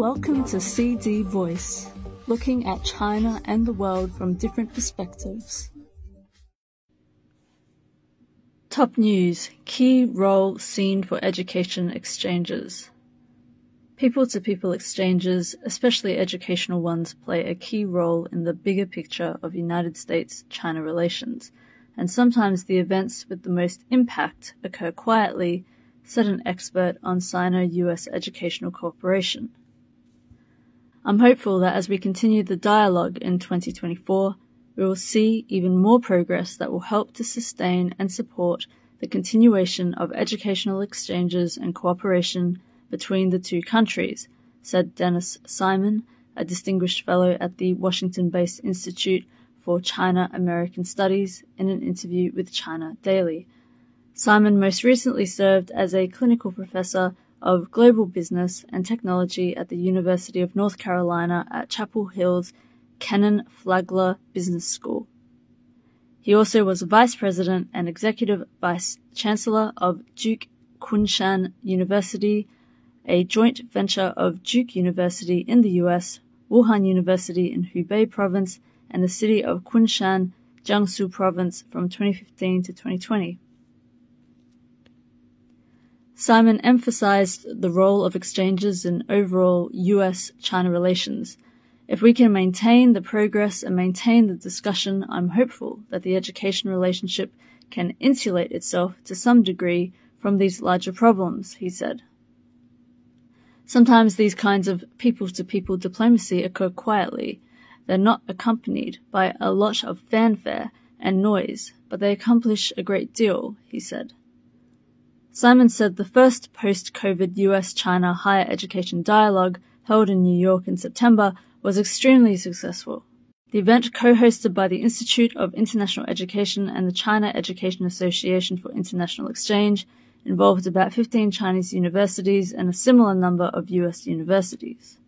Welcome to CD Voice, looking at China and the world from different perspectives. Top news Key role seen for education exchanges. People to people exchanges, especially educational ones, play a key role in the bigger picture of United States China relations, and sometimes the events with the most impact occur quietly, said an expert on Sino US educational cooperation. I'm hopeful that as we continue the dialogue in 2024, we will see even more progress that will help to sustain and support the continuation of educational exchanges and cooperation between the two countries, said Denis Simon, a distinguished fellow at the Washington based Institute for China American Studies, in an interview with China Daily. Simon most recently served as a clinical professor of global business and technology at the University of North Carolina at Chapel Hill's Kenan-Flagler Business School. He also was vice president and executive vice chancellor of Duke Kunshan University a joint venture of Duke University in the US, Wuhan University in Hubei province, and the city of Kunshan, Jiangsu province from 2015 to 2020. Simon emphasized the role of exchanges in overall US China relations. If we can maintain the progress and maintain the discussion, I'm hopeful that the education relationship can insulate itself to some degree from these larger problems, he said. Sometimes these kinds of people to people diplomacy occur quietly. They're not accompanied by a lot of fanfare and noise, but they accomplish a great deal, he said. Simon said the first post-COVID US-China higher education dialogue held in New York in September was extremely successful. The event, co-hosted by the Institute of International Education and the China Education Association for International Exchange, involved about 15 Chinese universities and a similar number of US universities.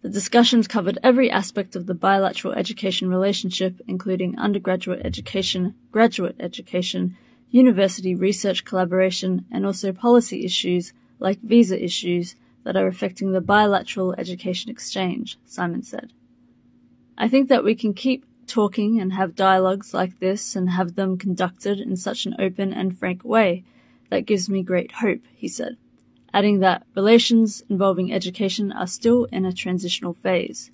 The discussions covered every aspect of the bilateral education relationship, including undergraduate education, graduate education, university research collaboration, and also policy issues like visa issues that are affecting the bilateral education exchange, Simon said. I think that we can keep talking and have dialogues like this and have them conducted in such an open and frank way. That gives me great hope, he said, adding that relations involving education are still in a transitional phase.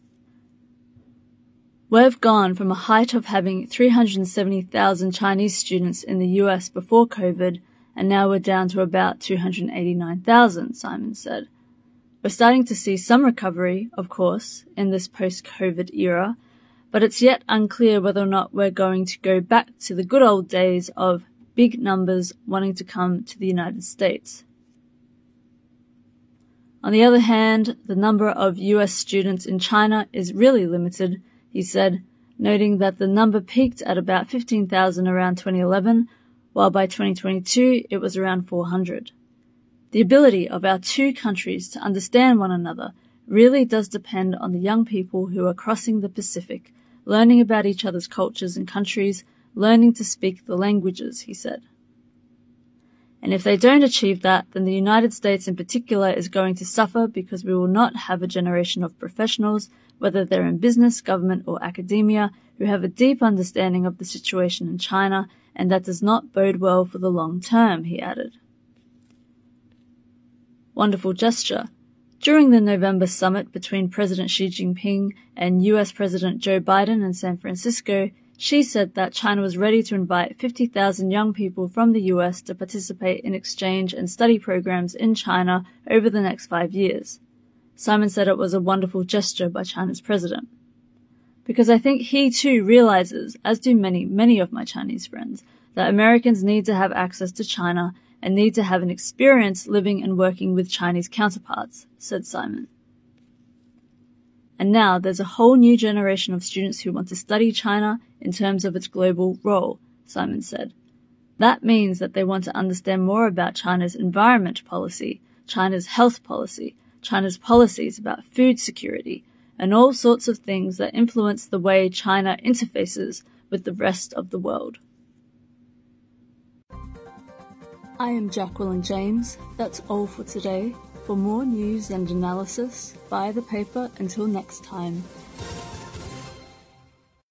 We've gone from a height of having 370,000 Chinese students in the US before COVID, and now we're down to about 289,000, Simon said. We're starting to see some recovery, of course, in this post-COVID era, but it's yet unclear whether or not we're going to go back to the good old days of big numbers wanting to come to the United States. On the other hand, the number of US students in China is really limited, he said, noting that the number peaked at about 15,000 around 2011, while by 2022 it was around 400. The ability of our two countries to understand one another really does depend on the young people who are crossing the Pacific learning about each other's cultures and countries, learning to speak the languages, he said. And if they don't achieve that, then the United States in particular is going to suffer because we will not have a generation of professionals, whether they're in business, government, or academia, who have a deep understanding of the situation in China, and that does not bode well for the long term, he added. Wonderful gesture. During the November summit between President Xi Jinping and US President Joe Biden in San Francisco, Xi said that China was ready to invite 50,000 young people from the US to participate in exchange and study programs in China over the next five years. Simon said it was a wonderful gesture by China's president. Because I think he too realizes, as do many, many of my Chinese friends, that Americans need to have access to China and need to have an experience living and working with Chinese counterparts, said Simon. And now there's a whole new generation of students who want to study China in terms of its global role, Simon said. That means that they want to understand more about China's environment policy, China's health policy, China's policies about food security, and all sorts of things that influence the way China interfaces with the rest of the world. I am Jacqueline James. That's all for today. For more news and analysis, buy the paper until next time.